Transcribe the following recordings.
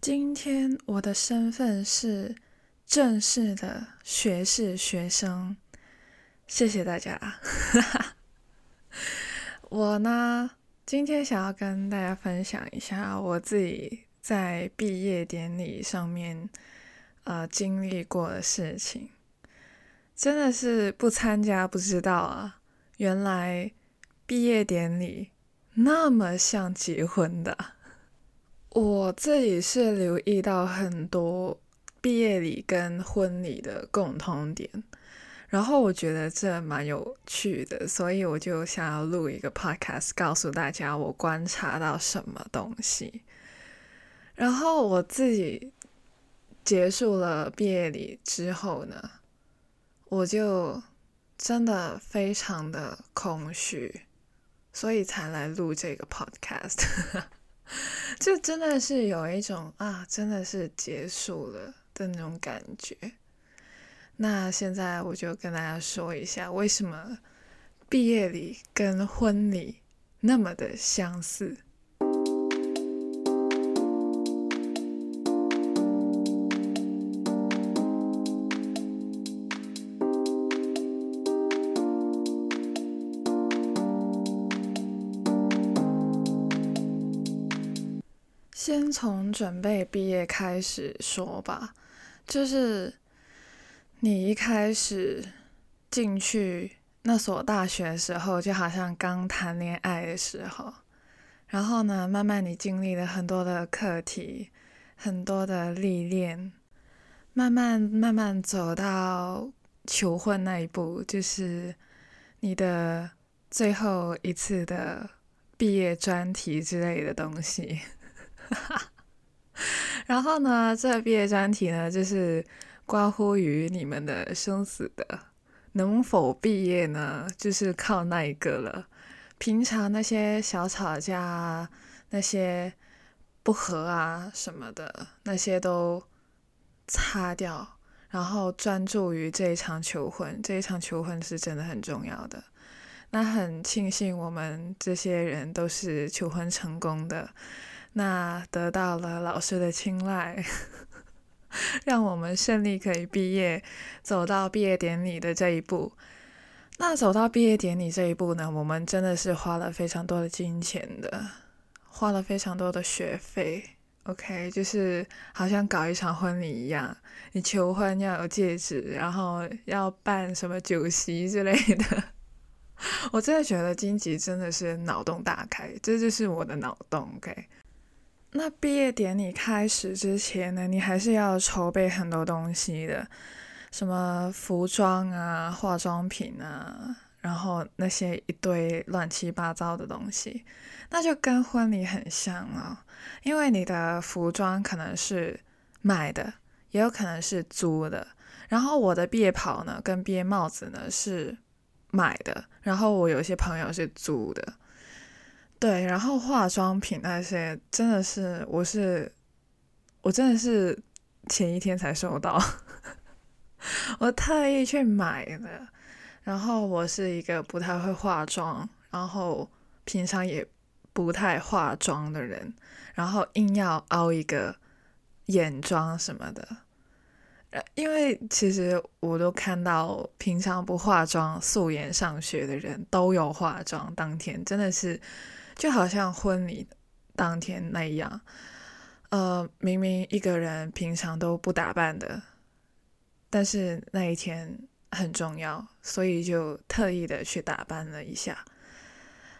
今天我的身份是正式的学士学生，谢谢大家。我呢，今天想要跟大家分享一下我自己在毕业典礼上面呃经历过的事情，真的是不参加不知道啊，原来毕业典礼那么像结婚的。我自己是留意到很多毕业礼跟婚礼的共通点，然后我觉得这蛮有趣的，所以我就想要录一个 podcast，告诉大家我观察到什么东西。然后我自己结束了毕业礼之后呢，我就真的非常的空虚，所以才来录这个 podcast。就真的是有一种啊，真的是结束了的那种感觉。那现在我就跟大家说一下，为什么毕业礼跟婚礼那么的相似。先从准备毕业开始说吧，就是你一开始进去那所大学的时候，就好像刚谈恋爱的时候，然后呢，慢慢你经历了很多的课题，很多的历练，慢慢慢慢走到求婚那一步，就是你的最后一次的毕业专题之类的东西。然后呢，这毕业专题呢，就是关乎于你们的生死的，能否毕业呢，就是靠那一个了。平常那些小吵架、那些不和啊什么的，那些都擦掉，然后专注于这一场求婚。这一场求婚是真的很重要的。那很庆幸我们这些人都是求婚成功的。那得到了老师的青睐，让我们顺利可以毕业，走到毕业典礼的这一步。那走到毕业典礼这一步呢，我们真的是花了非常多的金钱的，花了非常多的学费。OK，就是好像搞一场婚礼一样，你求婚要有戒指，然后要办什么酒席之类的。我真的觉得金吉真的是脑洞大开，这就是我的脑洞。OK。那毕业典礼开始之前呢，你还是要筹备很多东西的，什么服装啊、化妆品啊，然后那些一堆乱七八糟的东西，那就跟婚礼很像啊。因为你的服装可能是买的，也有可能是租的。然后我的毕业袍呢，跟毕业帽子呢是买的，然后我有些朋友是租的。对，然后化妆品那些真的是，我是我真的是前一天才收到，我特意去买的。然后我是一个不太会化妆，然后平常也不太化妆的人，然后硬要凹一个眼妆什么的。因为其实我都看到平常不化妆、素颜上学的人都有化妆，当天真的是。就好像婚礼当天那样，呃，明明一个人平常都不打扮的，但是那一天很重要，所以就特意的去打扮了一下，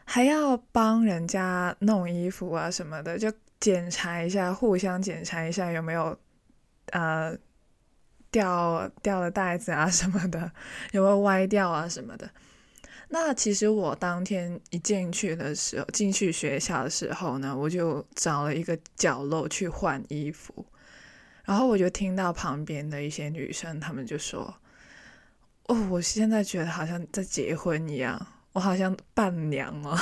还要帮人家弄衣服啊什么的，就检查一下，互相检查一下有没有呃掉掉了袋子啊什么的，有没有歪掉啊什么的。那其实我当天一进去的时候，进去学校的时候呢，我就找了一个角落去换衣服，然后我就听到旁边的一些女生，她们就说：“哦，我现在觉得好像在结婚一样，我好像伴娘哦，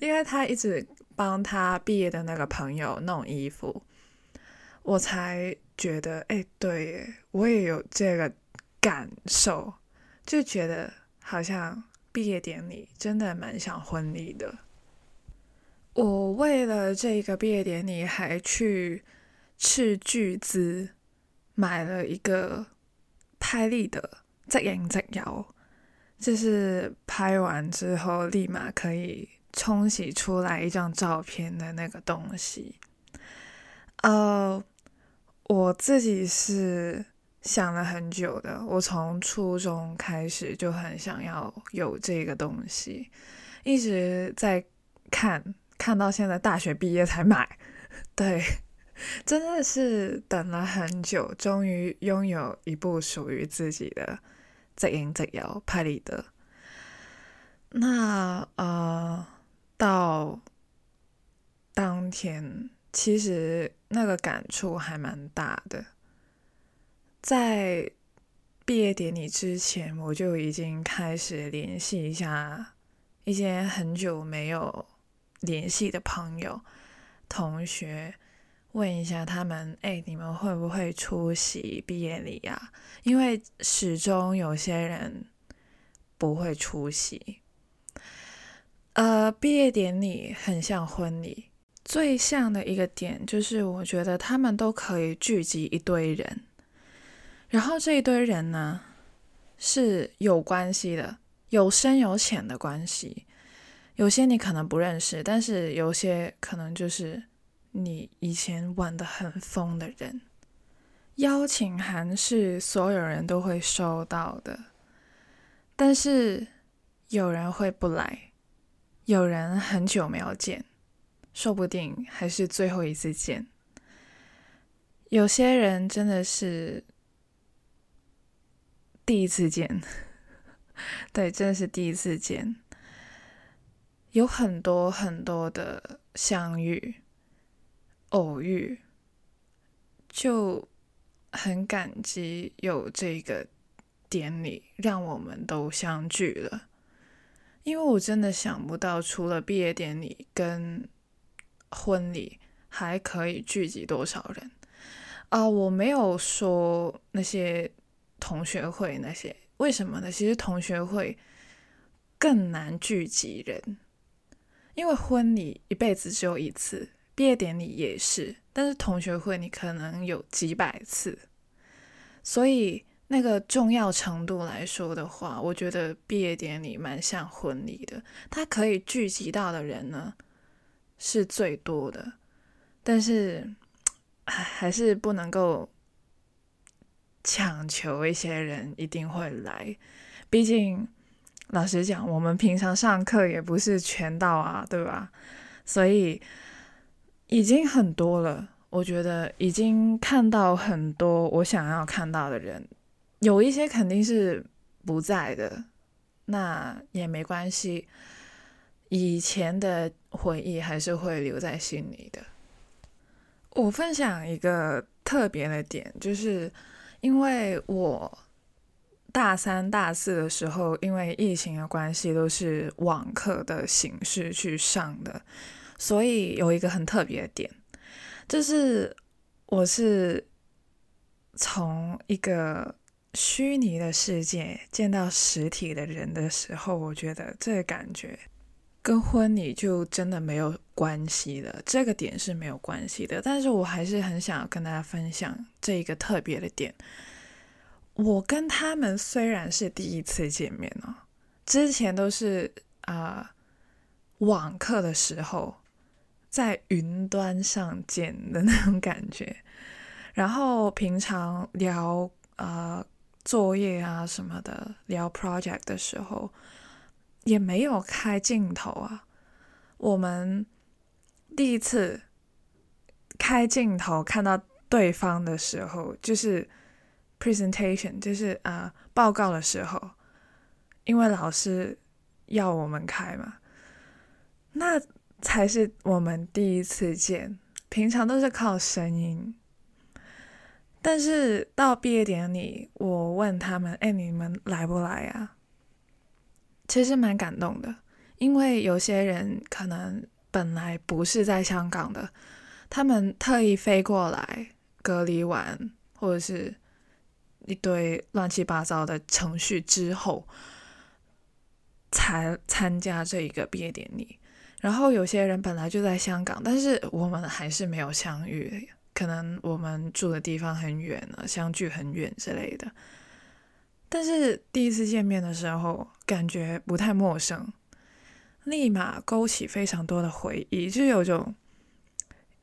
因为她一直帮她毕业的那个朋友弄衣服，我才觉得，哎，对，我也有这个感受，就觉得好像。”毕业典礼真的蛮像婚礼的。我为了这个毕业典礼还去斥巨资买了一个拍立得，即影即有，就是拍完之后立马可以冲洗出来一张照片的那个东西。呃，我自己是想了很久的，我从初中开始就很想要有这个东西，一直在看，看到现在大学毕业才买，对。真的是等了很久，终于拥有一部属于自己的即影即有拍立得。那呃，到当天其实那个感触还蛮大的。在毕业典礼之前，我就已经开始联系一下一些很久没有联系的朋友、同学。问一下他们，哎，你们会不会出席毕业礼呀？因为始终有些人不会出席。呃，毕业典礼很像婚礼，最像的一个点就是，我觉得他们都可以聚集一堆人，然后这一堆人呢是有关系的，有深有浅的关系。有些你可能不认识，但是有些可能就是。你以前玩的很疯的人，邀请函是所有人都会收到的，但是有人会不来，有人很久没有见，说不定还是最后一次见。有些人真的是第一次见，对，真的是第一次见，有很多很多的相遇。偶遇，就很感激有这个典礼，让我们都相聚了。因为我真的想不到，除了毕业典礼跟婚礼，还可以聚集多少人啊！我没有说那些同学会那些，为什么呢？其实同学会更难聚集人，因为婚礼一辈子只有一次。毕业典礼也是，但是同学会你可能有几百次，所以那个重要程度来说的话，我觉得毕业典礼蛮像婚礼的。它可以聚集到的人呢是最多的，但是还是不能够强求一些人一定会来。毕竟老实讲，我们平常上课也不是全到啊，对吧？所以。已经很多了，我觉得已经看到很多我想要看到的人，有一些肯定是不在的，那也没关系，以前的回忆还是会留在心里的。我分享一个特别的点，就是因为我大三、大四的时候，因为疫情的关系，都是网课的形式去上的。所以有一个很特别的点，就是我是从一个虚拟的世界见到实体的人的时候，我觉得这感觉跟婚礼就真的没有关系的。这个点是没有关系的，但是我还是很想要跟大家分享这一个特别的点。我跟他们虽然是第一次见面哦，之前都是啊网课的时候。在云端上见的那种感觉，然后平常聊啊作业啊什么的，聊 project 的时候也没有开镜头啊。我们第一次开镜头看到对方的时候，就是 presentation，就是啊报告的时候，因为老师要我们开嘛，那。才是我们第一次见，平常都是靠声音。但是到毕业典礼，我问他们：“哎，你们来不来啊？”其实蛮感动的，因为有些人可能本来不是在香港的，他们特意飞过来隔离完，或者是一堆乱七八糟的程序之后，才参加这一个毕业典礼。然后有些人本来就在香港，但是我们还是没有相遇，可能我们住的地方很远了，相距很远之类的。但是第一次见面的时候，感觉不太陌生，立马勾起非常多的回忆，就有种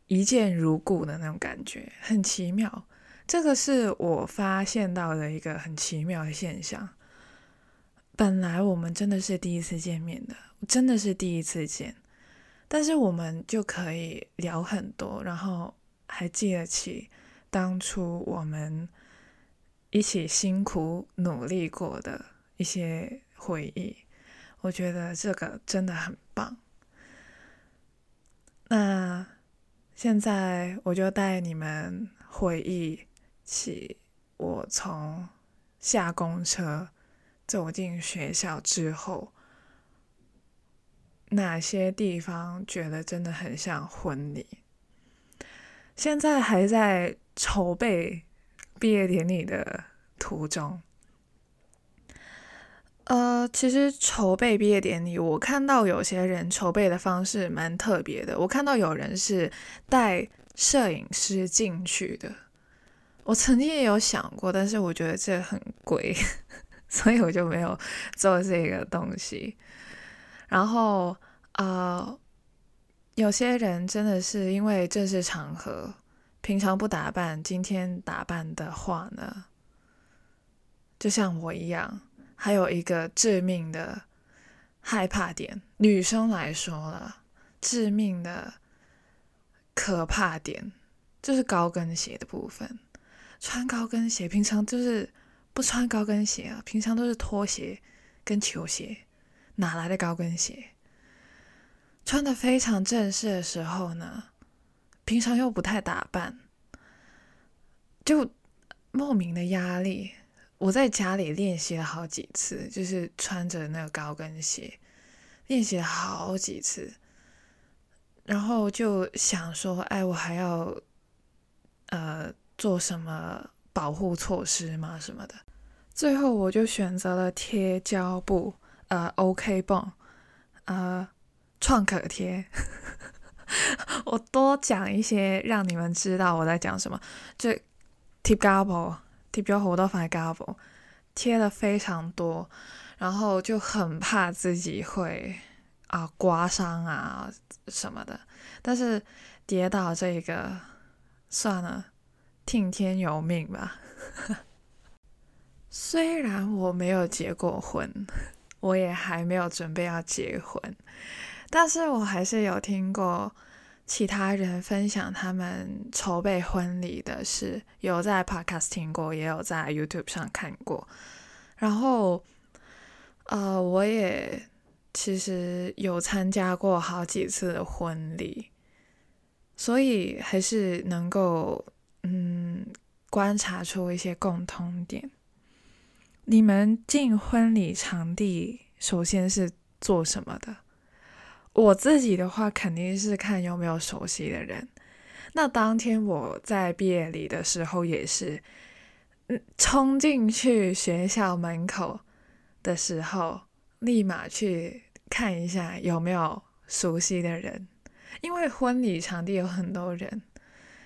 一见如故的那种感觉，很奇妙。这个是我发现到的一个很奇妙的现象。本来我们真的是第一次见面的，真的是第一次见，但是我们就可以聊很多，然后还记得起当初我们一起辛苦努力过的一些回忆。我觉得这个真的很棒。那现在我就带你们回忆。起，我从下公车走进学校之后，哪些地方觉得真的很像婚礼？现在还在筹备毕业典礼的途中。呃，其实筹备毕业典礼，我看到有些人筹备的方式蛮特别的。我看到有人是带摄影师进去的。我曾经也有想过，但是我觉得这很贵，所以我就没有做这个东西。然后，呃，有些人真的是因为正式场合，平常不打扮，今天打扮的话呢，就像我一样，还有一个致命的害怕点，女生来说了，致命的可怕点就是高跟鞋的部分。穿高跟鞋，平常就是不穿高跟鞋啊，平常都是拖鞋跟球鞋，哪来的高跟鞋？穿的非常正式的时候呢，平常又不太打扮，就莫名的压力。我在家里练习了好几次，就是穿着那个高跟鞋练习了好几次，然后就想说，哎，我还要呃。做什么保护措施吗？什么的？最后我就选择了贴胶布，呃，OK 绷，呃，创可贴。我多讲一些，让你们知道我在讲什么。就贴胶布，贴咗好多塊胶布，贴了非常多，然后就很怕自己会啊刮伤啊什么的。但是跌倒这个算了。听天由命吧。虽然我没有结过婚，我也还没有准备要结婚，但是我还是有听过其他人分享他们筹备婚礼的事，有在 Podcast 听过，也有在 YouTube 上看过。然后，呃，我也其实有参加过好几次的婚礼，所以还是能够。嗯，观察出一些共通点。你们进婚礼场地，首先是做什么的？我自己的话，肯定是看有没有熟悉的人。那当天我在毕业礼的时候，也是，嗯，冲进去学校门口的时候，立马去看一下有没有熟悉的人，因为婚礼场地有很多人，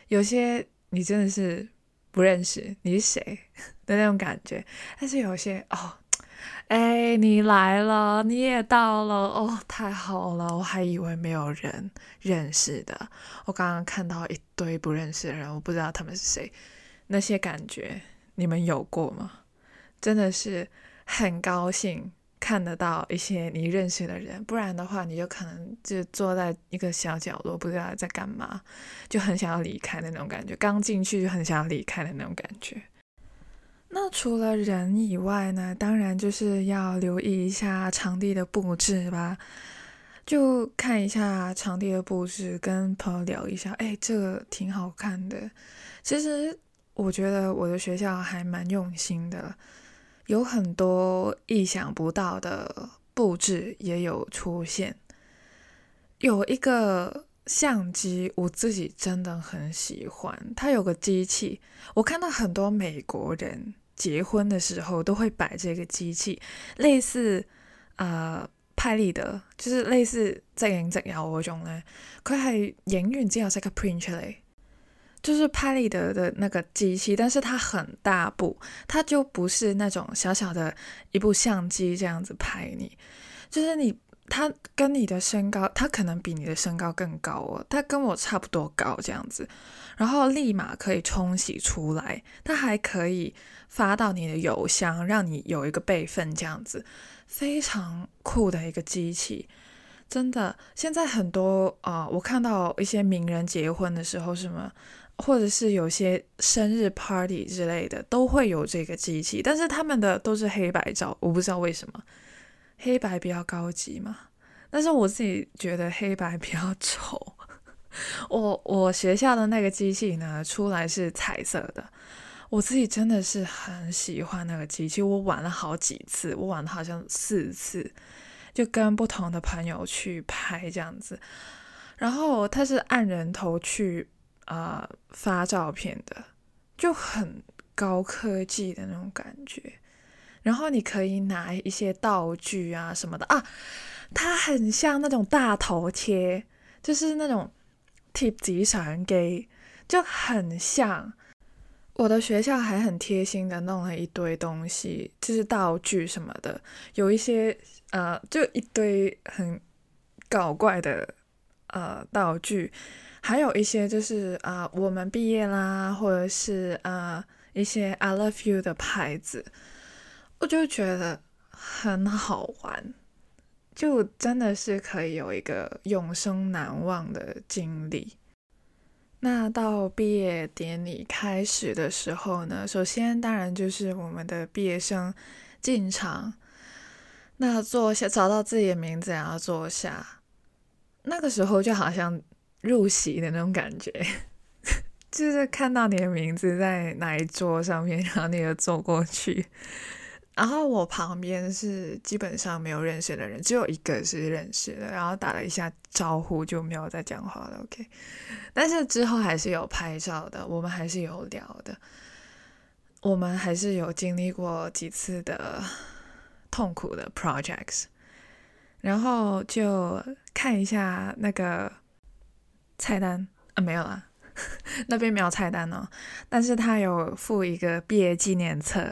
有些。你真的是不认识你是谁 的那种感觉，但是有些哦，哎，你来了，你也到了哦，太好了，我还以为没有人认识的，我刚刚看到一堆不认识的人，我不知道他们是谁，那些感觉你们有过吗？真的是很高兴。看得到一些你认识的人，不然的话，你就可能就坐在一个小角落，不知道在干嘛，就很想要离开的那种感觉。刚进去就很想要离开的那种感觉。那除了人以外呢，当然就是要留意一下场地的布置吧，就看一下场地的布置，跟朋友聊一下，哎，这个挺好看的。其实我觉得我的学校还蛮用心的。有很多意想不到的布置也有出现。有一个相机，我自己真的很喜欢。它有个机器，我看到很多美国人结婚的时候都会摆这个机器，类似啊派利德，就是类似即影即有嗰種咧。佢係影完之後即刻 print 出嚟。就是拍立得的那个机器，但是它很大部，它就不是那种小小的一部相机这样子拍你，就是你。他跟你的身高，他可能比你的身高更高哦，他跟我差不多高这样子，然后立马可以冲洗出来，他还可以发到你的邮箱，让你有一个备份这样子，非常酷的一个机器，真的。现在很多啊，我看到一些名人结婚的时候，什么或者是有些生日 party 之类的，都会有这个机器，但是他们的都是黑白照，我不知道为什么。黑白比较高级嘛，但是我自己觉得黑白比较丑。我我学校的那个机器呢，出来是彩色的，我自己真的是很喜欢那个机器。我玩了好几次，我玩了好像四次，就跟不同的朋友去拍这样子。然后它是按人头去啊发照片的，就很高科技的那种感觉。然后你可以拿一些道具啊什么的啊，它很像那种大头贴，就是那种贴纸上给，就很像。我的学校还很贴心的弄了一堆东西，就是道具什么的，有一些呃，就一堆很搞怪的呃道具，还有一些就是啊，我们毕业啦，或者是啊一些 I love you 的牌子。我就觉得很好玩，就真的是可以有一个永生难忘的经历。那到毕业典礼开始的时候呢，首先当然就是我们的毕业生进场，那坐下找到自己的名字，然后坐下，那个时候就好像入席的那种感觉，就是看到你的名字在哪一桌上面，然后你就坐过去。然后我旁边是基本上没有认识的人，只有一个是认识的，然后打了一下招呼就没有再讲话了。OK，但是之后还是有拍照的，我们还是有聊的，我们还是有经历过几次的痛苦的 projects，然后就看一下那个菜单啊，没有了，那边没有菜单哦，但是他有附一个毕业纪念册。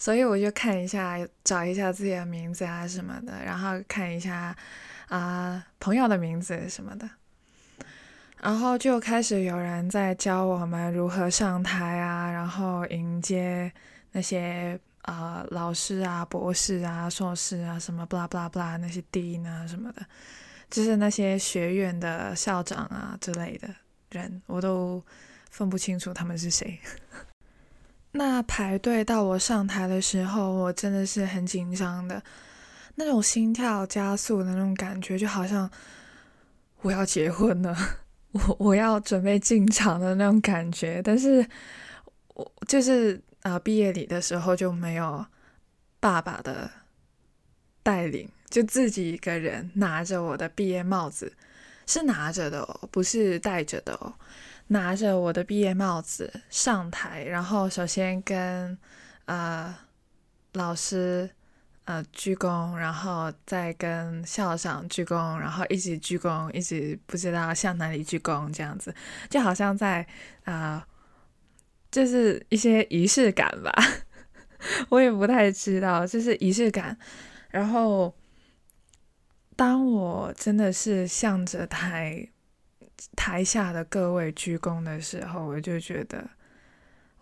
所以我就看一下，找一下自己的名字啊什么的，然后看一下啊朋友的名字什么的，然后就开始有人在教我们如何上台啊，然后迎接那些啊老师啊、博士啊、硕士啊什么 blah blah blah 那些 dean 啊什么的，就是那些学院的校长啊之类的人，我都分不清楚他们是谁。那排队到我上台的时候，我真的是很紧张的，那种心跳加速的那种感觉，就好像我要结婚了，我我要准备进场的那种感觉。但是，我就是啊，毕业礼的时候就没有爸爸的带领，就自己一个人拿着我的毕业帽子，是拿着的哦，不是戴着的哦。拿着我的毕业帽子上台，然后首先跟呃老师呃鞠躬，然后再跟校长鞠躬，然后一直鞠躬，一直不知道向哪里鞠躬，这样子就好像在啊，就是一些仪式感吧，我也不太知道，就是仪式感。然后当我真的是向着台。台下的各位鞠躬的时候，我就觉得，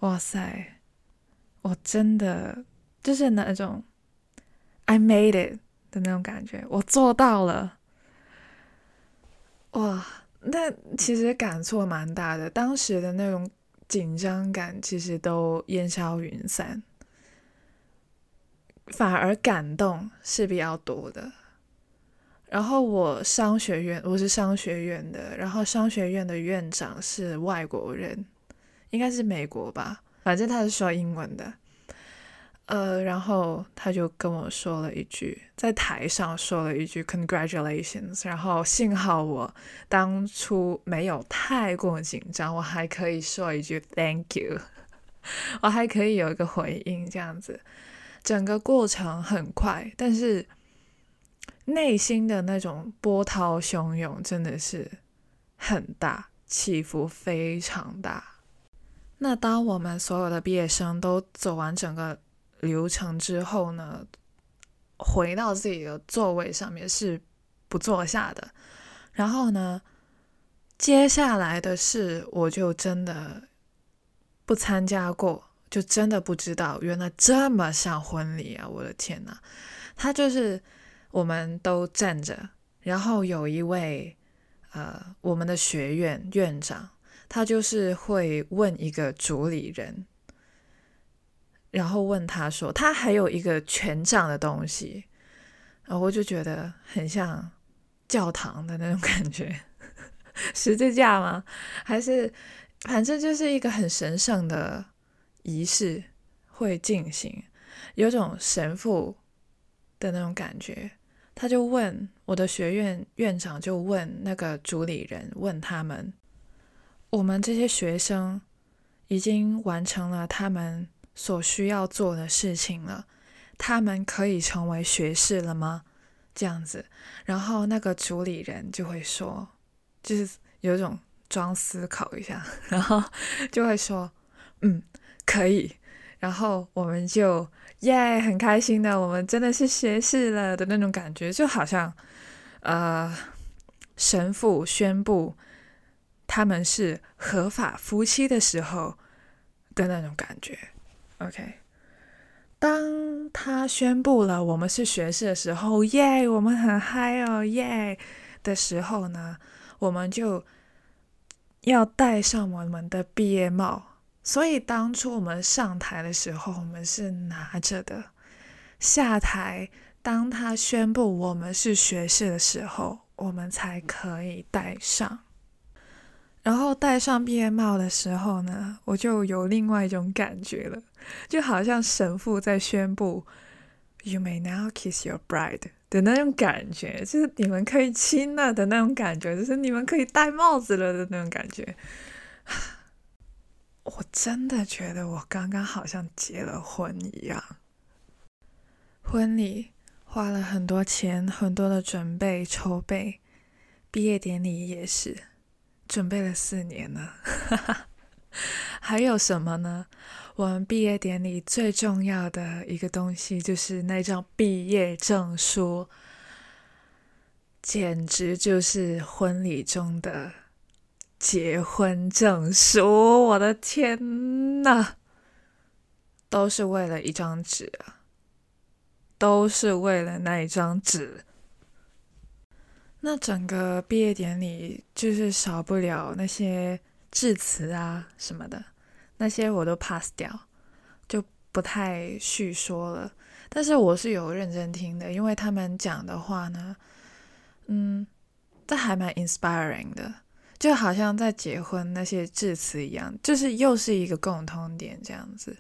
哇塞，我真的就是那种 I made it 的那种感觉，我做到了。哇，那其实感触蛮大的，当时的那种紧张感其实都烟消云散，反而感动是比较多的。然后我商学院，我是商学院的，然后商学院的院长是外国人，应该是美国吧，反正他是说英文的，呃，然后他就跟我说了一句，在台上说了一句 “congratulations”，然后幸好我当初没有太过紧张，我还可以说一句 “thank you”，我还可以有一个回应，这样子，整个过程很快，但是。内心的那种波涛汹涌真的是很大，起伏非常大。那当我们所有的毕业生都走完整个流程之后呢，回到自己的座位上面是不坐下的。然后呢，接下来的事我就真的不参加过，就真的不知道原来这么像婚礼啊！我的天呐，他就是我们都站着，然后有一位呃我们的学院院长。他就是会问一个主理人，然后问他说：“他还有一个权杖的东西。”然后我就觉得很像教堂的那种感觉，十字架吗？还是反正就是一个很神圣的仪式会进行，有种神父的那种感觉。他就问我的学院院长，就问那个主理人，问他们。我们这些学生已经完成了他们所需要做的事情了，他们可以成为学士了吗？这样子，然后那个主理人就会说，就是有一种装思考一下，然后就会说，嗯，可以。然后我们就耶，很开心的，我们真的是学士了的那种感觉，就好像呃，神父宣布。他们是合法夫妻的时候的那种感觉，OK。当他宣布了我们是学士的时候，耶，我们很嗨哦，耶的时候呢，我们就要戴上我们的毕业帽。所以当初我们上台的时候，我们是拿着的；下台，当他宣布我们是学士的时候，我们才可以戴上。然后戴上毕业帽的时候呢，我就有另外一种感觉了，就好像神父在宣布 “You may now kiss your bride” 的那种感觉，就是你们可以亲了的那种感觉，就是你们可以戴帽子了的那种感觉。我真的觉得我刚刚好像结了婚一样，婚礼花了很多钱，很多的准备筹备，毕业典礼也是。准备了四年了，还有什么呢？我们毕业典礼最重要的一个东西就是那张毕业证书，简直就是婚礼中的结婚证书。我的天呐，都是为了一张纸啊，都是为了那一张纸。那整个毕业典礼就是少不了那些致辞啊什么的，那些我都 pass 掉，就不太叙说了。但是我是有认真听的，因为他们讲的话呢，嗯，这还蛮 inspiring 的，就好像在结婚那些致辞一样，就是又是一个共通点这样子。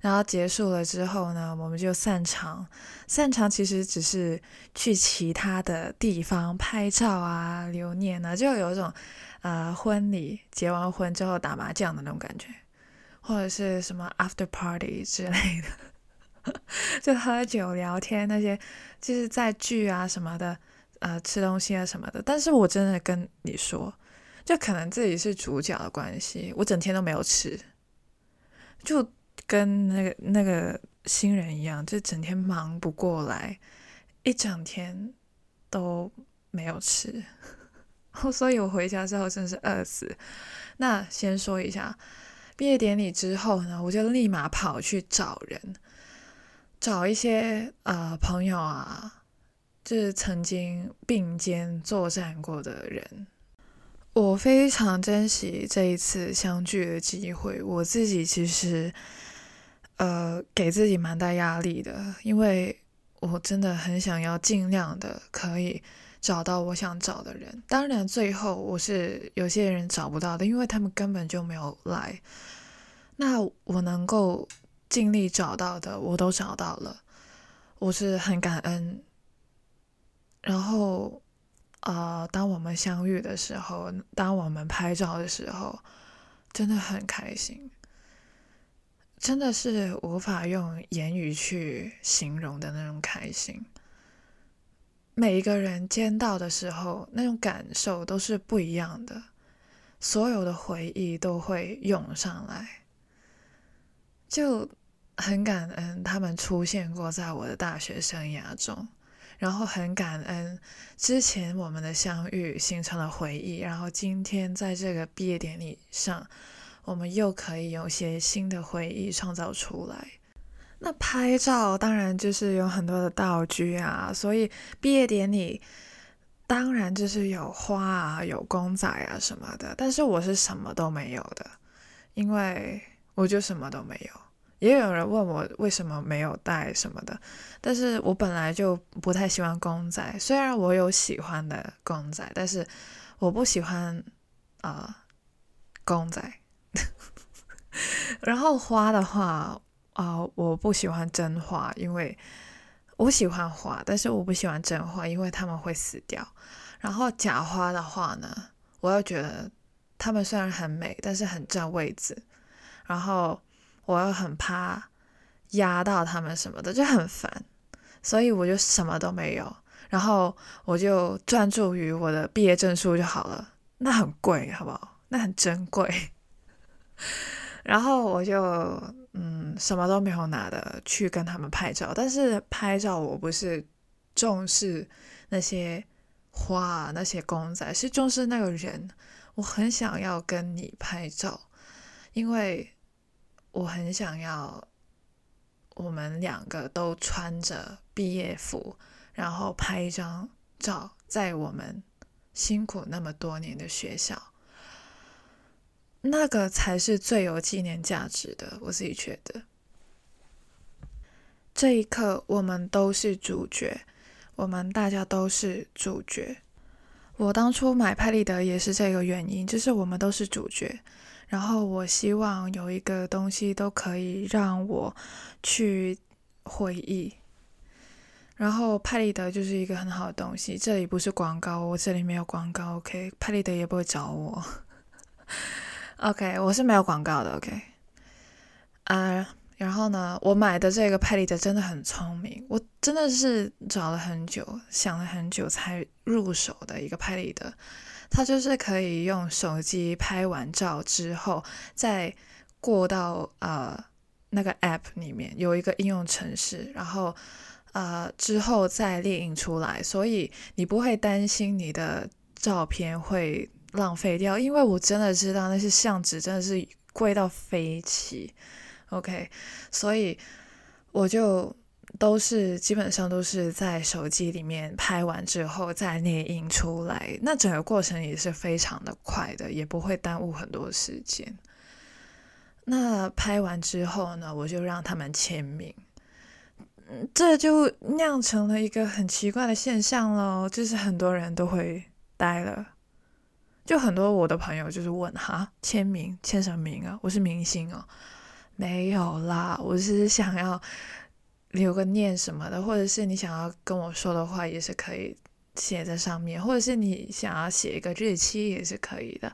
然后结束了之后呢，我们就散场。散场其实只是去其他的地方拍照啊、留念啊，就有一种呃婚礼结完婚之后打麻将的那种感觉，或者是什么 after party 之类的，就喝酒聊天那些，就是在聚啊什么的，呃吃东西啊什么的。但是我真的跟你说，就可能自己是主角的关系，我整天都没有吃，就。跟那个那个新人一样，就整天忙不过来，一整天都没有吃，所以我回家之后真是饿死。那先说一下，毕业典礼之后呢，我就立马跑去找人，找一些呃朋友啊，就是曾经并肩作战过的人。我非常珍惜这一次相聚的机会，我自己其实。呃，给自己蛮大压力的，因为我真的很想要尽量的可以找到我想找的人。当然，最后我是有些人找不到的，因为他们根本就没有来。那我能够尽力找到的，我都找到了，我是很感恩。然后，呃，当我们相遇的时候，当我们拍照的时候，真的很开心。真的是无法用言语去形容的那种开心。每一个人见到的时候，那种感受都是不一样的，所有的回忆都会涌上来。就很感恩他们出现过在我的大学生涯中，然后很感恩之前我们的相遇形成了回忆，然后今天在这个毕业典礼上，我们又可以有些新的回忆创造出来。那拍照当然就是有很多的道具啊，所以毕业典礼当然就是有花啊、有公仔啊什么的。但是我是什么都没有的，因为我就什么都没有。也有人问我为什么没有带什么的，但是我本来就不太喜欢公仔。虽然我有喜欢的公仔，但是我不喜欢啊公仔。然后花的话。啊，我不喜欢真花，因为我喜欢花，但是我不喜欢真花，因为他们会死掉。然后假花的话呢，我又觉得它们虽然很美，但是很占位置。然后我又很怕压到他们什么的，就很烦。所以我就什么都没有，然后我就专注于我的毕业证书就好了。那很贵，好不好？那很珍贵。然后我就嗯什么都没有拿的去跟他们拍照，但是拍照我不是重视那些花那些公仔，是重视那个人。我很想要跟你拍照，因为我很想要我们两个都穿着毕业服，然后拍一张照，在我们辛苦那么多年的学校。那个才是最有纪念价值的，我自己觉得。这一刻，我们都是主角，我们大家都是主角。我当初买派立德也是这个原因，就是我们都是主角。然后我希望有一个东西都可以让我去回忆。然后派立德就是一个很好的东西。这里不是广告，我这里没有广告，OK？派立德也不会找我。OK，我是没有广告的。OK，啊，然后呢，我买的这个派立德真的很聪明，我真的是找了很久，想了很久才入手的一个派立德。它就是可以用手机拍完照之后，再过到呃那个 App 里面有一个应用程式，然后呃之后再列印出来，所以你不会担心你的照片会。浪费掉，因为我真的知道那些相纸真的是贵到飞起，OK，所以我就都是基本上都是在手机里面拍完之后再列印出来，那整个过程也是非常的快的，也不会耽误很多时间。那拍完之后呢，我就让他们签名，这就酿成了一个很奇怪的现象喽，就是很多人都会呆了。就很多我的朋友就是问哈签名签什么名啊？我是明星哦，没有啦，我是想要留个念什么的，或者是你想要跟我说的话也是可以写在上面，或者是你想要写一个日期也是可以的，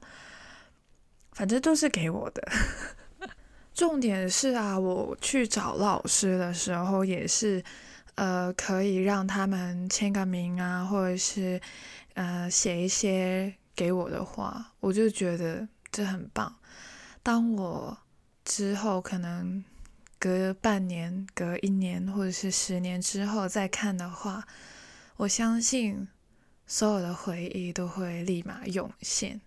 反正都是给我的。重点是啊，我去找老师的时候也是呃可以让他们签个名啊，或者是呃写一些。给我的话，我就觉得这很棒。当我之后可能隔半年、隔一年或者是十年之后再看的话，我相信所有的回忆都会立马涌现，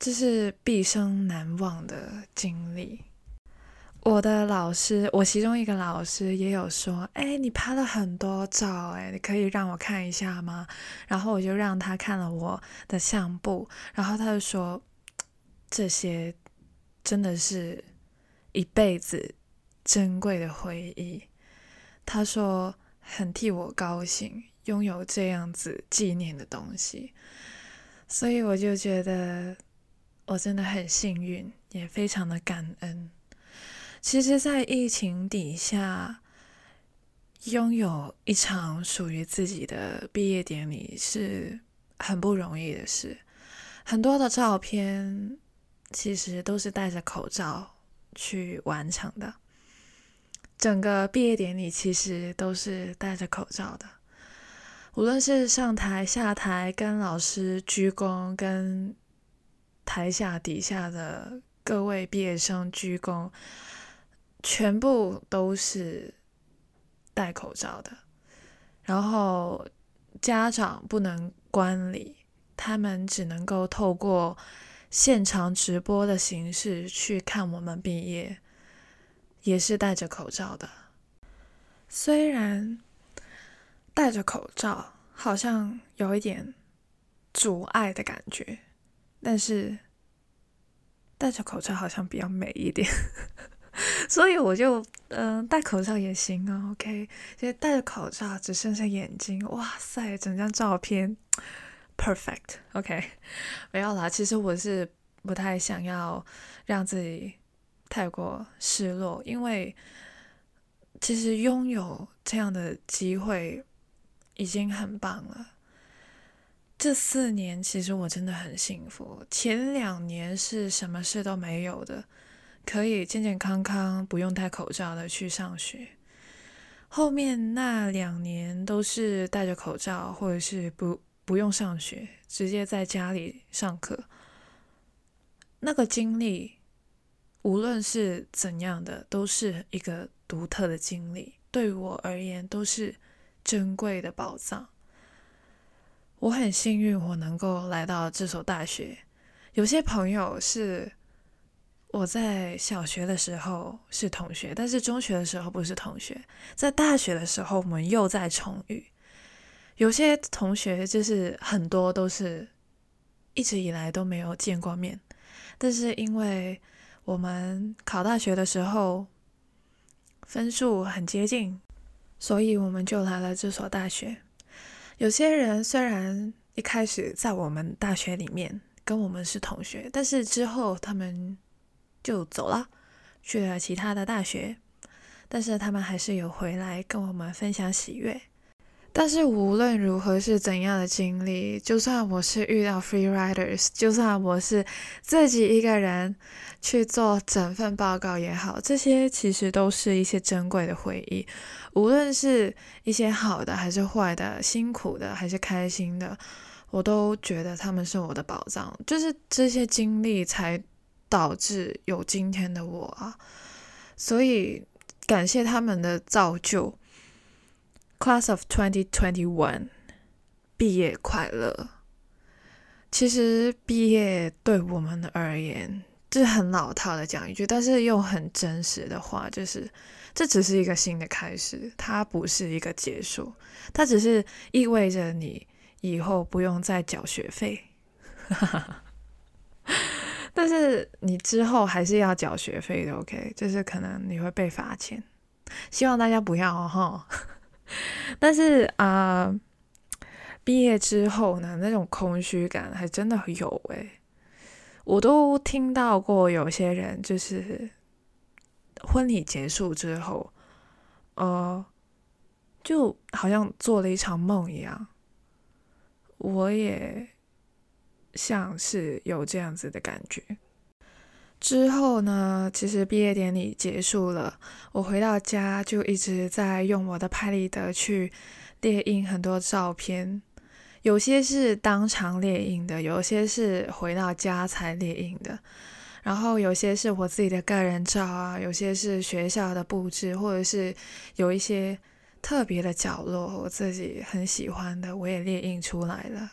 这是毕生难忘的经历。我的老师，我其中一个老师也有说：“哎，你拍了很多照，哎，你可以让我看一下吗？”然后我就让他看了我的相簿，然后他就说：“这些真的是一辈子珍贵的回忆。”他说很替我高兴，拥有这样子纪念的东西，所以我就觉得我真的很幸运，也非常的感恩。其实，在疫情底下，拥有一场属于自己的毕业典礼是很不容易的事。很多的照片其实都是戴着口罩去完成的。整个毕业典礼其实都是戴着口罩的，无论是上台、下台、跟老师鞠躬、跟台下底下的各位毕业生鞠躬。全部都是戴口罩的，然后家长不能观礼，他们只能够透过现场直播的形式去看我们毕业，也是戴着口罩的。虽然戴着口罩好像有一点阻碍的感觉，但是戴着口罩好像比较美一点。所以我就嗯戴口罩也行啊，OK，就戴着口罩只剩下眼睛，哇塞，整张照片 perfect，OK，没有啦。其实我是不太想要让自己太过失落，因为其实拥有这样的机会已经很棒了。这四年其实我真的很幸福，前两年是什么事都没有的。可以健健康康、不用戴口罩的去上学。后面那两年都是戴着口罩，或者是不不用上学，直接在家里上课。那个经历，无论是怎样的，都是一个独特的经历，对我而言都是珍贵的宝藏。我很幸运，我能够来到这所大学。有些朋友是。我在小学的时候是同学，但是中学的时候不是同学。在大学的时候，我们又在重遇。有些同学就是很多都是一直以来都没有见过面，但是因为我们考大学的时候分数很接近，所以我们就来了这所大学。有些人虽然一开始在我们大学里面跟我们是同学，但是之后他们。就走了，去了其他的大学，但是他们还是有回来跟我们分享喜悦。但是无论如何是怎样的经历，就算我是遇到 free riders，就算我是自己一个人去做整份报告也好，这些其实都是一些珍贵的回忆。无论是一些好的还是坏的，辛苦的还是开心的，我都觉得他们是我的宝藏。就是这些经历才。导致有今天的我啊，所以感谢他们的造就。Class of twenty twenty one，毕业快乐。其实毕业对我们而言，这很老套的讲一句，但是又很真实的话，就是这只是一个新的开始，它不是一个结束，它只是意味着你以后不用再缴学费。但是你之后还是要缴学费的，OK？就是可能你会被罚钱，希望大家不要哈。但是啊，毕业之后呢，那种空虚感还真的有诶。我都听到过有些人就是婚礼结束之后，呃，就好像做了一场梦一样。我也。像是有这样子的感觉。之后呢，其实毕业典礼结束了，我回到家就一直在用我的拍立得去列印很多照片，有些是当场列印的，有些是回到家才列印的，然后有些是我自己的个人照啊，有些是学校的布置，或者是有一些特别的角落我自己很喜欢的，我也列印出来了。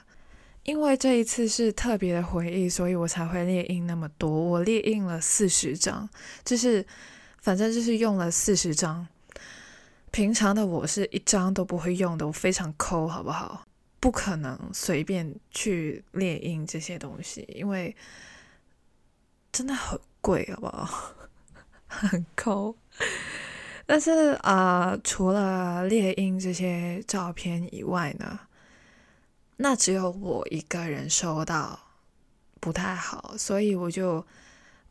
因为这一次是特别的回忆，所以我才会列印那么多。我列印了四十张，就是反正就是用了四十张。平常的我是一张都不会用的，我非常抠，好不好？不可能随便去列印这些东西，因为真的很贵，好不好？很抠。但是啊，除了列印这些照片以外呢？那只有我一个人收到，不太好，所以我就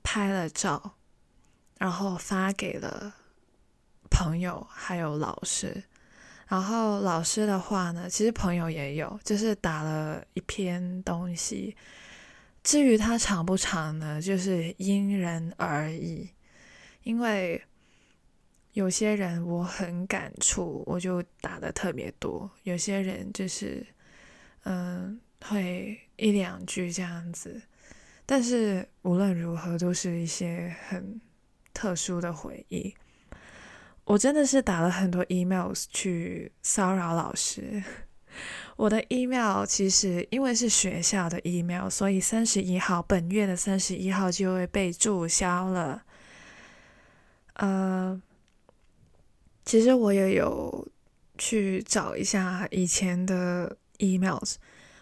拍了照，然后发给了朋友还有老师。然后老师的话呢，其实朋友也有，就是打了一篇东西。至于它长不长呢，就是因人而异。因为有些人我很感触，我就打的特别多；有些人就是。嗯，会一两句这样子，但是无论如何都是一些很特殊的回忆。我真的是打了很多 emails 去骚扰老师。我的 email 其实因为是学校的 email，所以三十一号本月的三十一号就会被注销了。呃，其实我也有去找一下以前的 emails，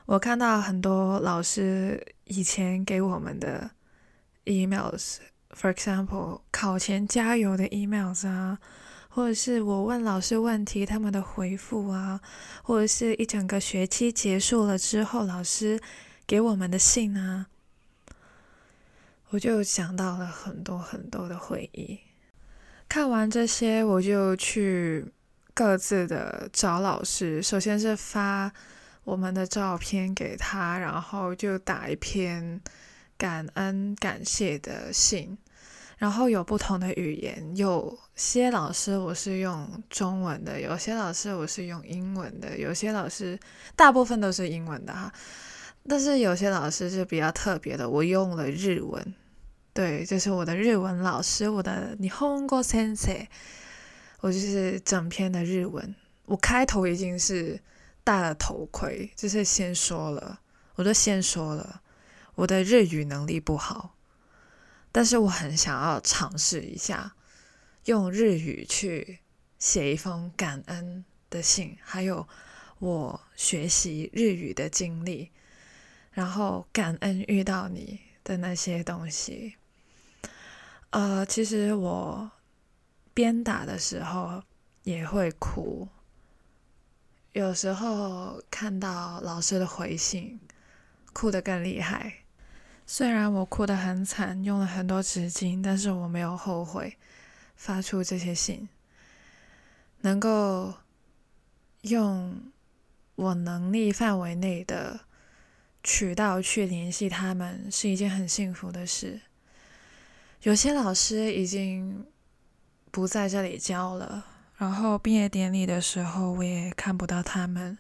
我看到很多老师以前给我们的 emails，for example，考前加油的 emails 啊。或者是我问老师问题，他们的回复啊，或者是一整个学期结束了之后，老师给我们的信啊，我就想到了很多很多的回忆。看完这些，我就去各自的找老师，首先是发我们的照片给他，然后就打一篇感恩感谢的信。然后有不同的语言，有些老师我是用中文的，有些老师我是用英文的，有些老师大部分都是英文的哈。但是有些老师就比较特别的，我用了日文，对，就是我的日文老师，我的日本語先生，我就是整篇的日文。我开头已经是戴了头盔，就是先说了，我就先说了，我的日语能力不好。但是我很想要尝试一下，用日语去写一封感恩的信，还有我学习日语的经历，然后感恩遇到你的那些东西。呃，其实我编打的时候也会哭，有时候看到老师的回信，哭得更厉害。虽然我哭得很惨，用了很多纸巾，但是我没有后悔发出这些信。能够用我能力范围内的渠道去联系他们，是一件很幸福的事。有些老师已经不在这里教了，然后毕业典礼的时候我也看不到他们。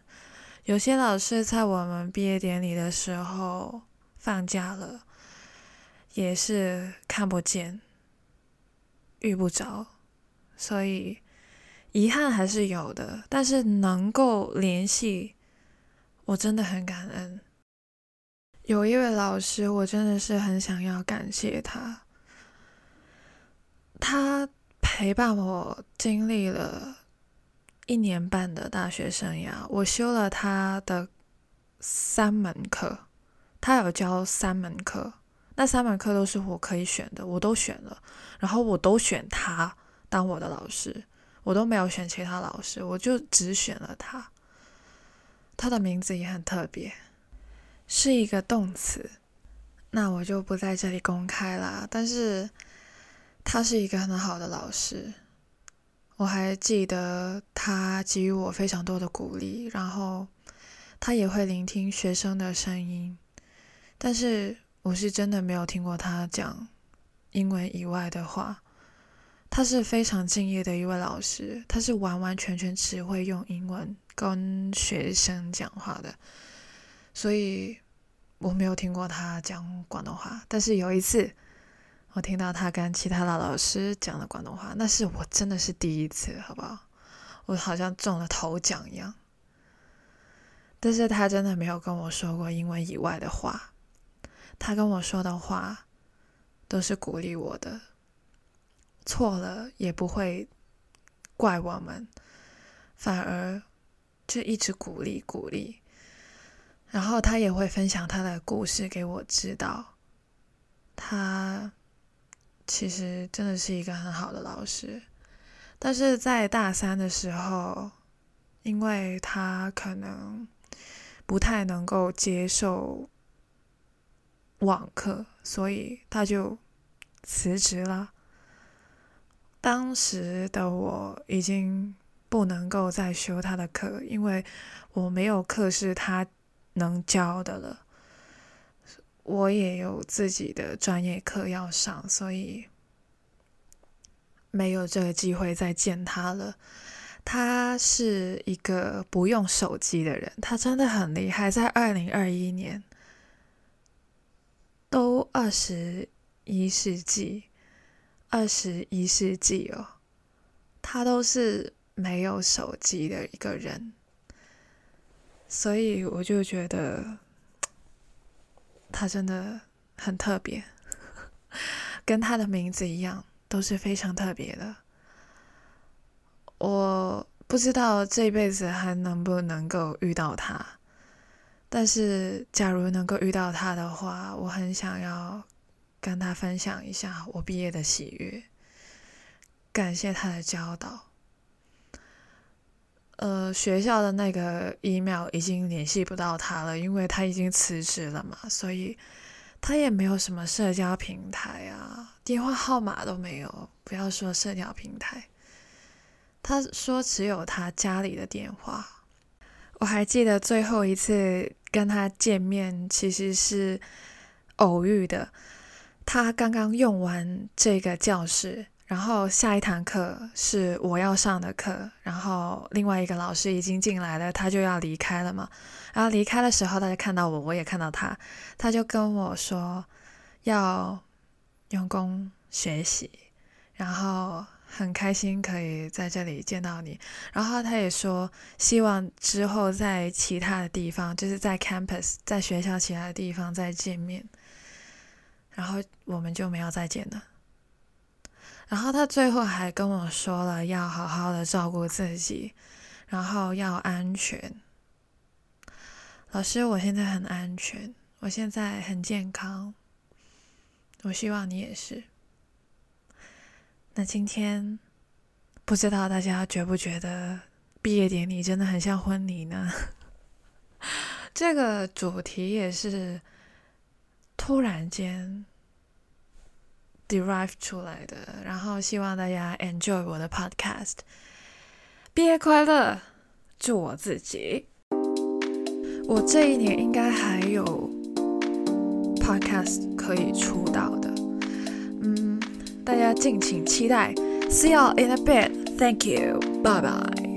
有些老师在我们毕业典礼的时候。放假了，也是看不见、遇不着，所以遗憾还是有的。但是能够联系，我真的很感恩。有一位老师，我真的是很想要感谢他，他陪伴我经历了一年半的大学生涯，我修了他的三门课。他有教三门课，那三门课都是我可以选的，我都选了，然后我都选他当我的老师，我都没有选其他老师，我就只选了他。他的名字也很特别，是一个动词，那我就不在这里公开了。但是他是一个很好的老师，我还记得他给予我非常多的鼓励，然后他也会聆听学生的声音。但是我是真的没有听过他讲英文以外的话。他是非常敬业的一位老师，他是完完全全只会用英文跟学生讲话的，所以我没有听过他讲广东话。但是有一次，我听到他跟其他的老师讲了广东话，那是我真的是第一次，好不好？我好像中了头奖一样。但是他真的没有跟我说过英文以外的话。他跟我说的话都是鼓励我的，错了也不会怪我们，反而就一直鼓励鼓励。然后他也会分享他的故事给我知道。他其实真的是一个很好的老师，但是在大三的时候，因为他可能不太能够接受。网课，所以他就辞职了。当时的我已经不能够再修他的课，因为我没有课是他能教的了。我也有自己的专业课要上，所以没有这个机会再见他了。他是一个不用手机的人，他真的很厉害，在二零二一年。都二十一世纪，二十一世纪哦，他都是没有手机的一个人，所以我就觉得他真的很特别，跟他的名字一样，都是非常特别的。我不知道这辈子还能不能够遇到他，但是假如能够遇到他的话，我很想要跟他分享一下我毕业的喜悦。感谢他的教导。呃，学校的那个 email 已经联系不到他了，因为他已经辞职了嘛，所以他也没有什么社交平台啊，电话号码都没有，不要说社交平台。他说只有他家里的电话。我还记得最后一次跟他见面，其实是偶遇的。他刚刚用完这个教室。然后下一堂课是我要上的课，然后另外一个老师已经进来了，他就要离开了嘛。然后离开的时候，他就看到我，我也看到他，他就跟我说要用功学习，然后很开心可以在这里见到你。然后他也说希望之后在其他的地方，就是在 campus，在学校其他的地方再见面。然后我们就没有再见了。然后他最后还跟我说了，要好好的照顾自己，然后要安全。老师，我现在很安全，我现在很健康，我希望你也是。那今天不知道大家觉不觉得毕业典礼真的很像婚礼呢？这个主题也是突然间。Derive 出来的，然后希望大家 enjoy 我的 podcast，毕业快乐，祝我自己。我这一年应该还有 podcast 可以出道的，嗯，大家敬请期待。See you in a bit. Thank you. Bye bye.